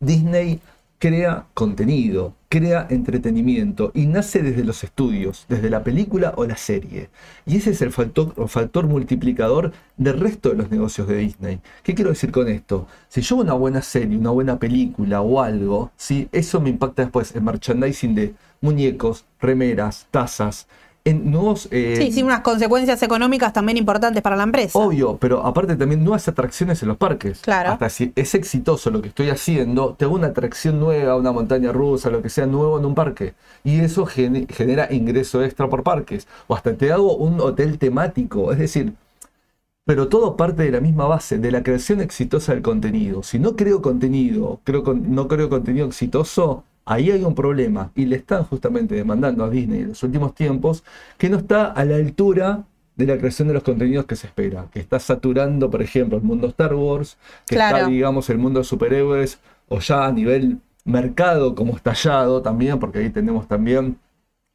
Disney crea contenido, crea entretenimiento y nace desde los estudios, desde la película o la serie. Y ese es el factor, multiplicador del resto de los negocios de Disney. ¿Qué quiero decir con esto? Si yo una buena serie, una buena película o algo, ¿sí? eso me impacta después en merchandising de muñecos, remeras, tazas, en nuevos... Eh, sí, sí, unas consecuencias económicas también importantes para la empresa. Obvio, pero aparte también nuevas atracciones en los parques. Claro. Hasta si es exitoso lo que estoy haciendo, te hago una atracción nueva, una montaña rusa, lo que sea nuevo en un parque. Y eso genera ingreso extra por parques. O hasta te hago un hotel temático. Es decir, pero todo parte de la misma base, de la creación exitosa del contenido. Si no creo contenido, creo, no creo contenido exitoso, Ahí hay un problema y le están justamente demandando a Disney en los últimos tiempos que no está a la altura de la creación de los contenidos que se espera, que está saturando, por ejemplo, el mundo Star Wars, que está, digamos, el mundo de superhéroes, o ya a nivel mercado como estallado también, porque ahí tenemos también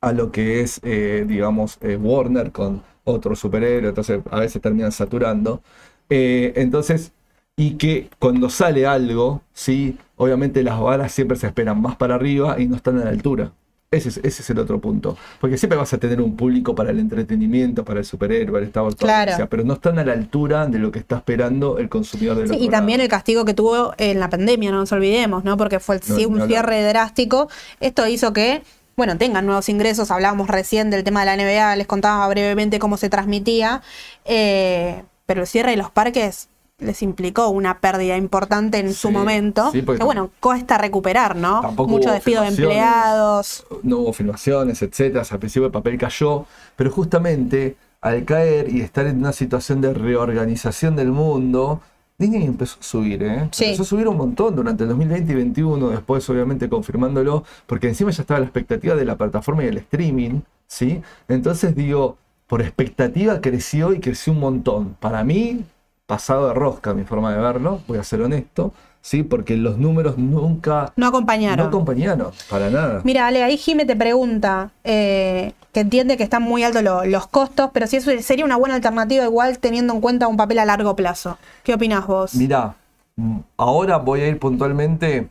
a lo que es, eh, digamos, eh, Warner con otro superhéroe, entonces a veces terminan saturando. Eh, entonces, y que cuando sale algo, ¿sí? obviamente las balas siempre se esperan más para arriba y no están a la altura. Ese es, ese es el otro punto. Porque siempre vas a tener un público para el entretenimiento, para el superhéroe, para el Star claro. pero no están a la altura de lo que está esperando el consumidor de sí, Y también el castigo que tuvo en la pandemia, no nos olvidemos, ¿no? Porque fue un cierre drástico. Esto hizo que bueno, tengan nuevos ingresos. Hablábamos recién del tema de la NBA, les contaba brevemente cómo se transmitía. Eh, pero el cierre de los parques les implicó una pérdida importante en su momento. que bueno, cuesta recuperar, ¿no? Mucho despido de empleados. No hubo filmaciones, etcétera. al principio el papel cayó. Pero justamente al caer y estar en una situación de reorganización del mundo, Disney empezó a subir, ¿eh? Empezó a subir un montón durante el 2020 y 2021, después obviamente confirmándolo, porque encima ya estaba la expectativa de la plataforma y el streaming, ¿sí? Entonces digo, por expectativa creció y creció un montón. Para mí, pasado de rosca mi forma de verlo, voy a ser honesto, ¿sí? Porque los números nunca... No acompañaron. No acompañaron, para nada. Mira, Ale, ahí Jime te pregunta, eh, que entiende que están muy altos los costos, pero si eso sería una buena alternativa igual teniendo en cuenta un papel a largo plazo. ¿Qué opinas vos? Mira, mm, ahora voy a ir puntualmente,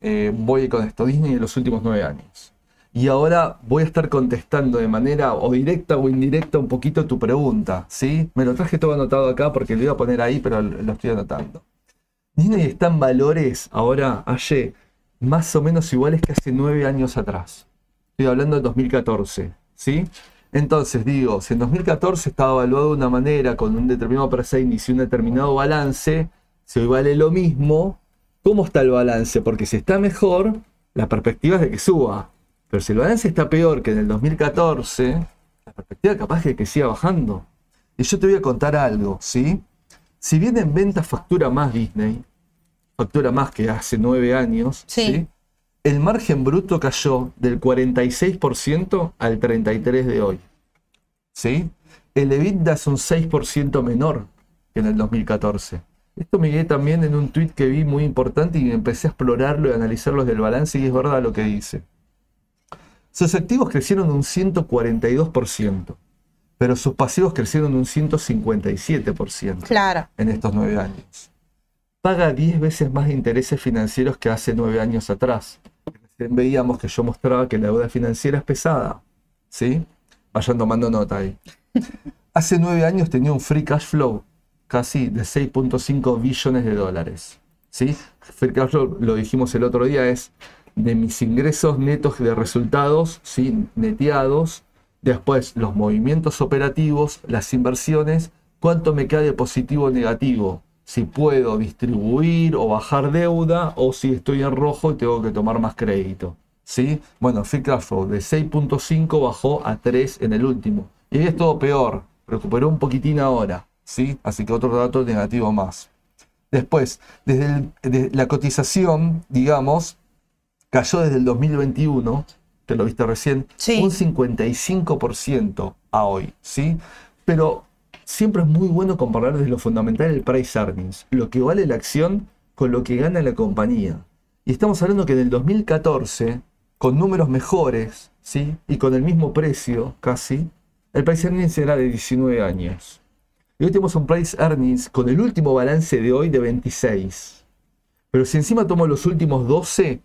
eh, voy con esto, Disney en los últimos nueve años. Y ahora voy a estar contestando de manera o directa o indirecta un poquito tu pregunta, ¿sí? Me lo traje todo anotado acá porque lo iba a poner ahí, pero lo estoy anotando. Disney está en valores ahora, ayer, más o menos iguales que hace nueve años atrás. Estoy hablando de 2014, ¿sí? Entonces digo, si en 2014 estaba evaluado de una manera con un determinado presente y un determinado balance, si hoy vale lo mismo, ¿cómo está el balance? Porque si está mejor, la perspectiva es de que suba. Pero si el balance está peor que en el 2014, la perspectiva capaz es que siga bajando. Y yo te voy a contar algo, ¿sí? Si bien en venta factura más Disney, factura más que hace nueve años, sí. el margen bruto cayó del 46% al 33% de hoy. ¿Sí? El EBITDA es un 6% menor que en el 2014. Esto me quedé también en un tweet que vi muy importante y empecé a explorarlo y analizarlo desde el balance y es verdad lo que dice. Sus activos crecieron un 142%, pero sus pasivos crecieron un 157% claro. en estos nueve años. Paga 10 veces más intereses financieros que hace nueve años atrás. Veíamos que yo mostraba que la deuda financiera es pesada. ¿Sí? Vayan tomando nota ahí. Hace nueve años tenía un free cash flow casi de 6.5 billones de dólares. ¿Sí? Free cash flow, lo dijimos el otro día, es de mis ingresos netos de resultados, ¿sí? neteados, después los movimientos operativos, las inversiones, cuánto me queda de positivo o negativo, si puedo distribuir o bajar deuda o si estoy en rojo y tengo que tomar más crédito. ¿sí? Bueno, free cash flow de 6.5 bajó a 3 en el último. Y es todo peor, recuperó un poquitín ahora. ¿sí? Así que otro dato negativo más. Después, desde la cotización, digamos, cayó desde el 2021, te lo viste recién, un 55% a hoy, ¿sí? Pero siempre es muy bueno comparar desde lo fundamental el price earnings, lo que vale la acción con lo que gana la compañía. Y estamos hablando que en el 2014, con números mejores, ¿sí? Y con el mismo precio, casi, el price earnings era de 19 años. Y hoy tenemos un price earnings con el último balance de hoy de 26. Pero si encima tomo los últimos 12,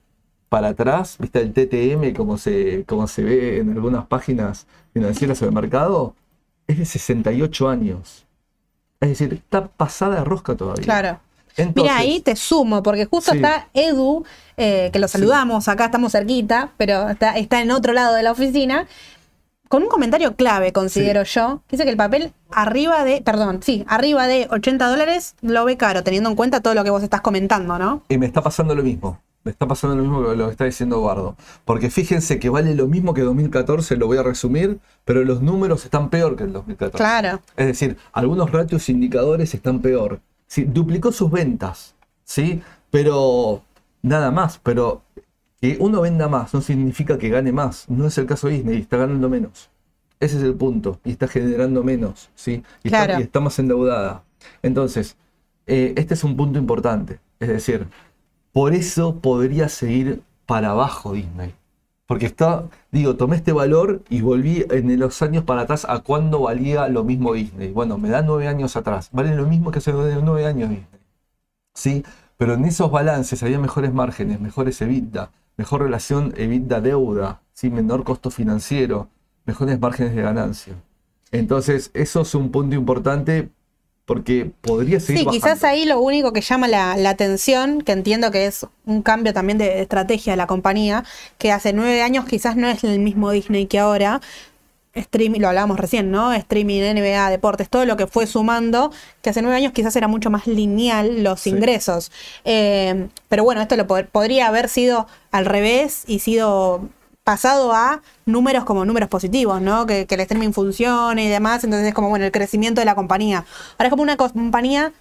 para atrás, viste el TTM como se, como se ve en algunas páginas financieras del mercado, es de 68 años. Es decir, está pasada de rosca todavía. Claro. Entonces, Mira, ahí te sumo, porque justo Sí. está Edu, eh, que lo saludamos, acá estamos cerquita, pero está, está en otro lado de la oficina, con un comentario clave, considero yo, que dice que el papel arriba de, perdón, sí, arriba de 80 dólares lo ve caro, teniendo en cuenta todo lo que vos estás comentando, ¿no? Y me está pasando lo mismo. Me está pasando lo mismo que lo que está diciendo Eduardo. Porque fíjense que vale lo mismo que 2014, lo voy a resumir, pero los números están peor que el 2014. Claro. Es decir, algunos ratios indicadores están peor. Sí, duplicó sus ventas, ¿sí? Pero nada más. Pero que uno venda más no significa que gane más. No es el caso de Disney, está ganando menos. Ese es el punto. Y está generando menos, ¿sí? Y, está- Claro. y está más endeudada. Entonces, eh, este es un punto importante. Es decir, por eso podría seguir para abajo Disney. Porque está, digo, tomé este valor y volví en los años para atrás a cuando valía lo mismo Disney. Bueno, me da nueve años atrás. Vale lo mismo que hace nueve años Disney. ¿Sí? Pero en esos balances había mejores márgenes, mejores EBITDA, mejor relación EBITDA-deuda, ¿sí? menor costo financiero, mejores márgenes de ganancia. Entonces, eso es un punto importante porque podría seguir Sí, quizás ahí lo único que llama la, la atención, que entiendo que es un cambio también de estrategia de la compañía, que hace nueve años quizás no es el mismo Disney que ahora. Streaming, lo hablábamos recién, ¿no? Streaming, NBA, deportes, todo lo que fue sumando, que hace nueve años quizás era mucho más lineal los Sí. ingresos. Eh, pero bueno, esto lo pod- podría haber sido al revés y sido pasado a números como números positivos, ¿no? Que, el streaming funcione y demás, entonces es como, bueno, el crecimiento de la compañía. Ahora es como una compañía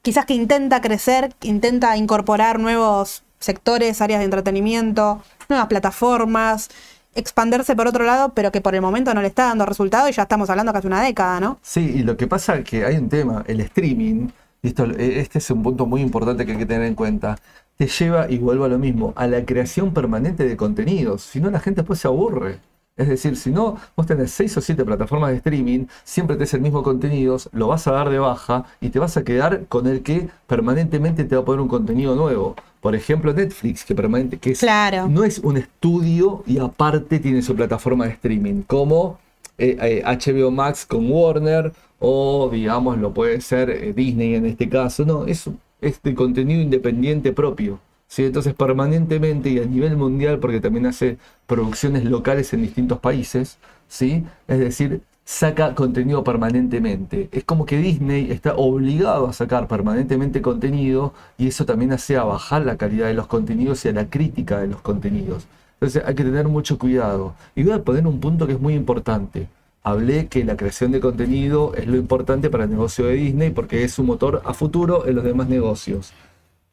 quizás que intenta crecer, intenta incorporar nuevos sectores, áreas de entretenimiento, nuevas plataformas, expandirse por otro lado, pero que por el momento no le está dando resultado y ya estamos hablando casi una década, ¿no? Sí, y lo que pasa es que hay un tema, el streaming, y esto, eh, este es un punto muy importante que hay que tener en cuenta, te lleva, y vuelvo a lo mismo, a la creación permanente de contenidos. Si no, la gente después se aburre. Es decir, si no, vos tenés seis o siete plataformas de streaming, siempre tenés el mismo contenido, lo vas a dar de baja y te vas a quedar con el que permanentemente te va a poner un contenido nuevo. Por ejemplo, Netflix, que permanente, que es, Claro. no es un estudio y aparte tiene su plataforma de streaming, como eh, eh, HBO Max con Warner o digamos lo puede ser eh, Disney en este caso, no, es este contenido independiente propio. ¿sí? Entonces permanentemente y a nivel mundial, porque también hace producciones locales en distintos países, ¿sí? es decir, saca contenido permanentemente. Es como que Disney está obligado a sacar permanentemente contenido y eso también hace a bajar la calidad de los contenidos y a la crítica de los contenidos. Entonces hay que tener mucho cuidado. Y voy a poner un punto que es muy importante. Hablé que la creación de contenido es lo importante para el negocio de Disney porque es un motor a futuro en los demás negocios.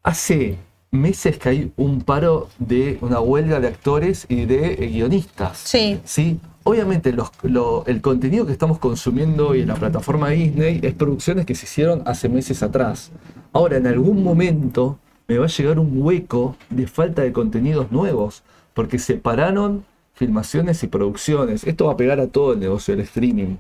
Hace meses que hay un paro de una huelga de actores y de eh, guionistas. Sí. ¿sí? Obviamente los- lo- el contenido que estamos consumiendo hoy en la plataforma Disney es producciones que se hicieron hace meses atrás. Ahora, en algún momento me va a llegar un hueco de falta de contenidos nuevos, porque separaron filmaciones y producciones. Esto va a pegar a todo el negocio del streaming.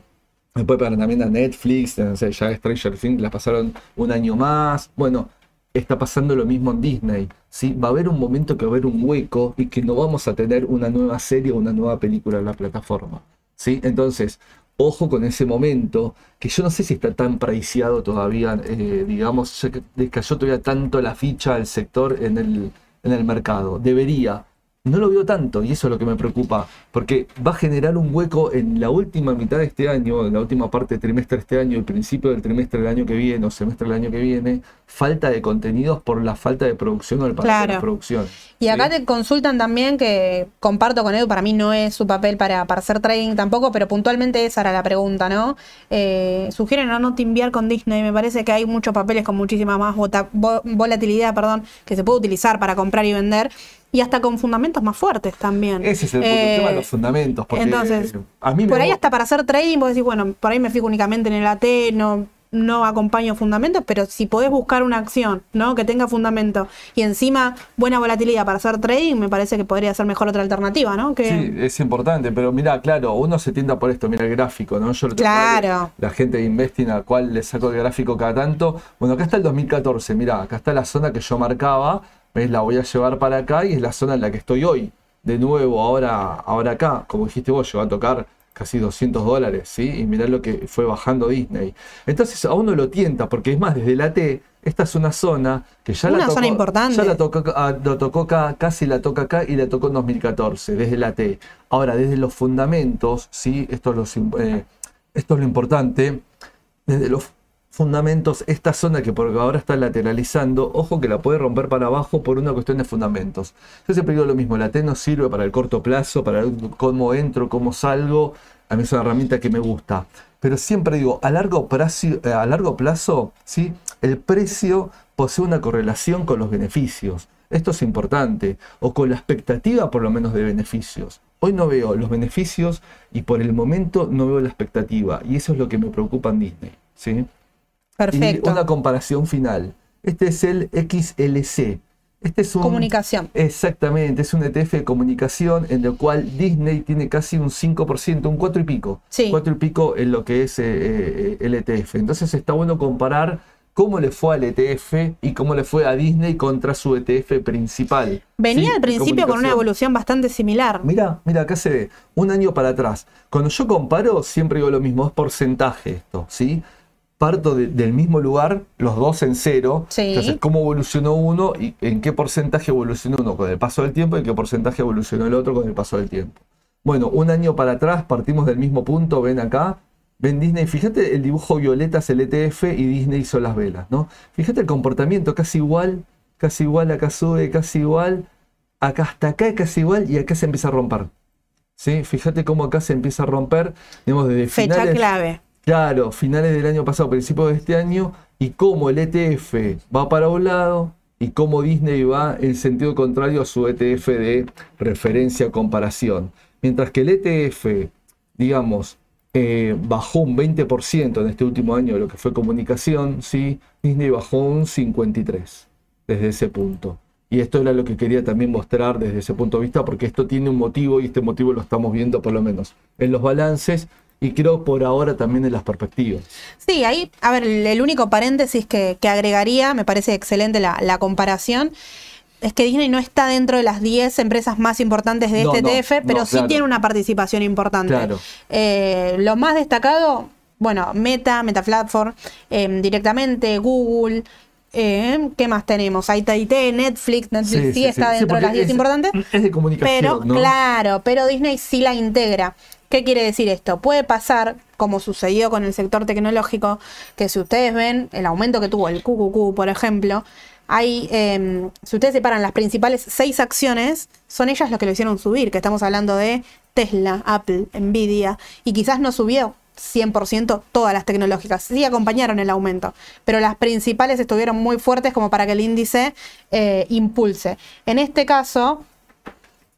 Me puede pegar también a Netflix, no sé, ya Stranger Things la pasaron un año más. Bueno, está pasando lo mismo en Disney. ¿sí? Va a haber un momento que va a haber un hueco y que no vamos a tener una nueva serie o una nueva película en la plataforma. ¿sí? Entonces, ojo con ese momento, que yo no sé si está tan preciado todavía, eh, digamos, ya que descayó todavía tanto la ficha del sector en el, en el mercado. Debería. No lo veo tanto y eso es lo que me preocupa, porque va a generar un hueco en la última mitad de este año, en la última parte del trimestre de este año, el principio del trimestre del año que viene o semestre del año que viene, falta de contenidos por la falta de producción o el paro de Claro. producciones. Y acá ¿sí? te consultan también que comparto con Edu, para mí no es su papel para, para hacer trading tampoco, pero puntualmente esa era la pregunta, ¿no? Eh, sugieren a no timbiar con Disney, me parece que hay muchos papeles con muchísima más volatilidad, perdón, que se puede utilizar para comprar y vender, y hasta con fundamentos más fuertes también. Ese es el, Eh, tema de los fundamentos. Porque entonces, a mí me por ahí hasta para hacer trading, vos decís, bueno, por ahí me fijo únicamente en el AT, no, no acompaño fundamentos, pero si podés buscar una acción, ¿no? Que tenga fundamento y encima buena volatilidad para hacer trading, me parece que podría ser mejor otra alternativa, ¿no? Que, Sí, es importante, pero mira, claro, uno se tienta por esto, mira el gráfico, ¿no? Yo lo tengo Claro. La gente de Investing a cual le saco el gráfico cada tanto. Bueno, acá está el 2014, mira, acá está la zona que yo marcaba ¿ves? La voy a llevar para acá y es la zona en la que estoy hoy. De nuevo, ahora, ahora acá, como dijiste vos, yo a tocar casi 200 dólares, ¿sí? Y mirá lo que fue bajando Disney. Entonces a uno lo tienta, porque es más, desde la T, esta es una zona que ya Una la tocó, zona importante. ya la tocó, ah, lo tocó acá, casi la toca acá y la tocó en 2014, desde la T. Ahora, desde los fundamentos, ¿sí? Esto es, los eh, esto es lo importante, desde los fundamentos, esta zona que por ahora está lateralizando, ojo que la puede romper para abajo por una cuestión de fundamentos. Yo siempre digo lo mismo, la T no sirve para el corto plazo, para cómo entro, cómo salgo, a mí es una herramienta que me gusta. Pero siempre digo, a largo plazo, eh, a largo plazo ¿sí? el precio posee una correlación con los beneficios. Esto es importante, o con la expectativa por lo menos de beneficios. Hoy no veo los beneficios y por el momento no veo la expectativa. Y eso es lo que me preocupa en Disney. ¿sí? Perfecto. Y una comparación final. Este es el XLC. Este es un, Comunicación. Exactamente, es un ETF de comunicación en el cual Disney tiene casi un 5%, un 4 y pico. Sí. 4 y pico en lo que es eh, eh, el ETF. Entonces está bueno comparar cómo le fue al ETF y cómo le fue a Disney contra su ETF principal. Venía Sí, al principio con una evolución bastante similar. Mira, mira, acá se ve un año para atrás. Cuando yo comparo, siempre digo lo mismo, es porcentaje esto, ¿sí? Parto de- del mismo lugar, los dos en cero. Sí. Entonces, ¿cómo evolucionó uno y en qué porcentaje evolucionó uno con el paso del tiempo y en qué porcentaje evolucionó el otro con el paso del tiempo? Bueno, un año para atrás partimos del mismo punto, ven acá, ven Disney, fíjate el dibujo violeta es el ETF y Disney hizo las velas, ¿no? Fíjate el comportamiento, casi igual, casi igual, acá sube, casi igual, acá hasta acá es casi igual y acá se empieza a romper. ¿Sí? Fíjate cómo acá se empieza a romper, digamos, desde Fecha finales, clave. Claro, finales del año pasado, principios de este año, y cómo el ETF va para un lado y cómo Disney va en sentido contrario a su ETF de referencia comparación. Mientras que el ETF, digamos, eh, bajó un 20% en este último año de lo que fue comunicación, ¿sí? Disney bajó un 53% desde ese punto. Y esto era lo que quería también mostrar desde ese punto de vista, porque esto tiene un motivo y este motivo lo estamos viendo por lo menos en los balances y creo por ahora también en las perspectivas. Sí, ahí, a ver, el, único paréntesis que, que agregaría, me parece excelente la, la comparación, es que Disney no está dentro de las 10 empresas más importantes de No, este no, ETF, pero no, sí claro. tiene una participación importante. Claro. Eh, lo más destacado, bueno, Meta, Meta Platform, eh, directamente, Google. eh, ¿Qué más tenemos? AIT, Netflix, Netflix sí, está dentro de las 10 es- importantes. Es de comunicación, Pero, ¿no? claro, pero Disney sí la integra. ¿Qué quiere decir esto? Puede pasar, como sucedió con el sector tecnológico, que si ustedes ven el aumento que tuvo el QQQ, por ejemplo, hay, eh, si ustedes separan las principales seis acciones, son ellas las que lo hicieron subir, que estamos hablando de Tesla, Apple, Nvidia, y quizás no subió 100% todas las tecnológicas, sí acompañaron el aumento, pero las principales estuvieron muy fuertes como para que el índice eh, impulse. En este caso,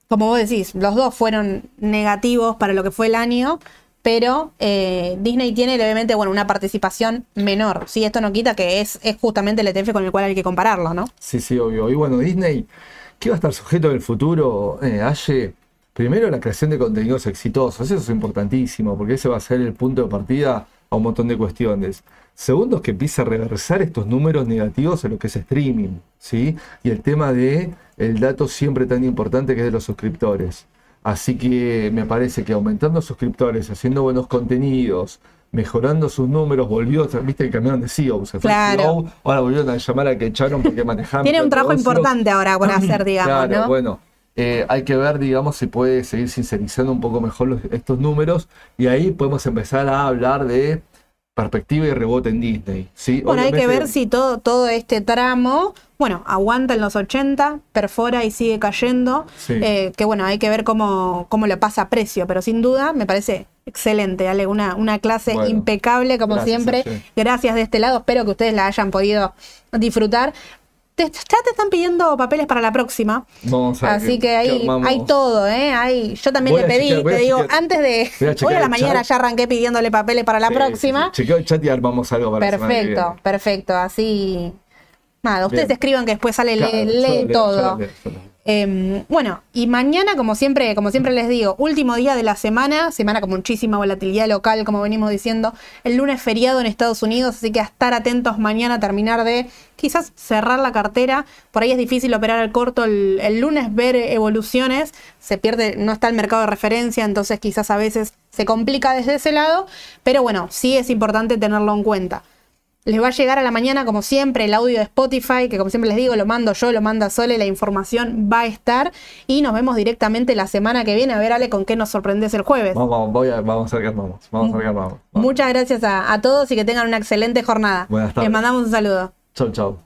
como vos decís, los dos fueron negativos para lo que fue el año, pero eh, Disney tiene levemente bueno, una participación menor. Sí, esto no quita que es, es justamente el ETF con el cual hay que compararlo, ¿no? Sí, sí, obvio. Y bueno, Disney, ¿qué va a estar sujeto en el futuro? Eh, primero la creación de contenidos exitosos, eso es importantísimo, porque ese va a ser el punto de partida a un montón de cuestiones. Segundo, es que empieza a reversar estos números negativos en lo que es streaming, ¿sí? Y el tema de el dato siempre tan importante que es de los suscriptores. Así que me parece que aumentando suscriptores, haciendo buenos contenidos, mejorando sus números, volvió, viste que cambiaron de CEO, se fue Claro. CEO, ahora volvieron a llamar a que echaron porque manejaban. Tiene un trabajo importante ahora por hacer, digamos, Claro, ¿no? bueno. eh, hay que ver, digamos, si puede seguir sincerizando un poco mejor los- estos números y ahí podemos empezar a hablar de perspectiva y rebote en Disney. ¿sí? Bueno, hay que ver si todo, todo este tramo, bueno, aguanta en los 80, perfora y sigue cayendo. Sí. Eh, que bueno, hay que ver cómo, cómo le pasa a precio, pero sin duda me parece excelente, Ale, una, una clase Bueno, impecable como gracias, siempre. Gracias de este lado, espero que ustedes la hayan podido disfrutar. Te- ya te están pidiendo papeles para la próxima. Vamos a ver Así que qué hay, todo, ¿eh? Hay, yo también Voy le pedí, chequear, te digo, chequear. antes de Voy a hoy a la mañana chat. ya arranqué pidiéndole papeles para la Sí, próxima. sí, sí. Chequeo el chat y armamos algo para que Perfecto, perfecto. Así Nada, ustedes Bien. escriban que después sale, Claro, lee, lee leo, todo. leo, leo. Eh, bueno, y mañana, como siempre, como siempre les digo, último día de la semana, semana con muchísima volatilidad local, como venimos diciendo. El lunes feriado en Estados Unidos, así que a estar atentos mañana a terminar de quizás cerrar la cartera. Por ahí es difícil operar al corto el, el lunes, ver evoluciones, se pierde, no está el mercado de referencia, entonces quizás a veces se complica desde ese lado, pero bueno, sí es importante tenerlo en cuenta. Les va a llegar a la mañana, como siempre, el audio de Spotify, que como siempre les digo, lo mando yo, lo manda Sole, la información va a estar. Y nos vemos directamente la semana que viene. A ver, Ale, con qué nos sorprendes el jueves. Vamos, vamos, voy a, vamos a ver qué vamos. Vamos a ver qué vamos. Vamos. Muchas gracias a, a todos y que tengan una excelente jornada. Buenas tardes. Les mandamos un saludo. Chau, chau.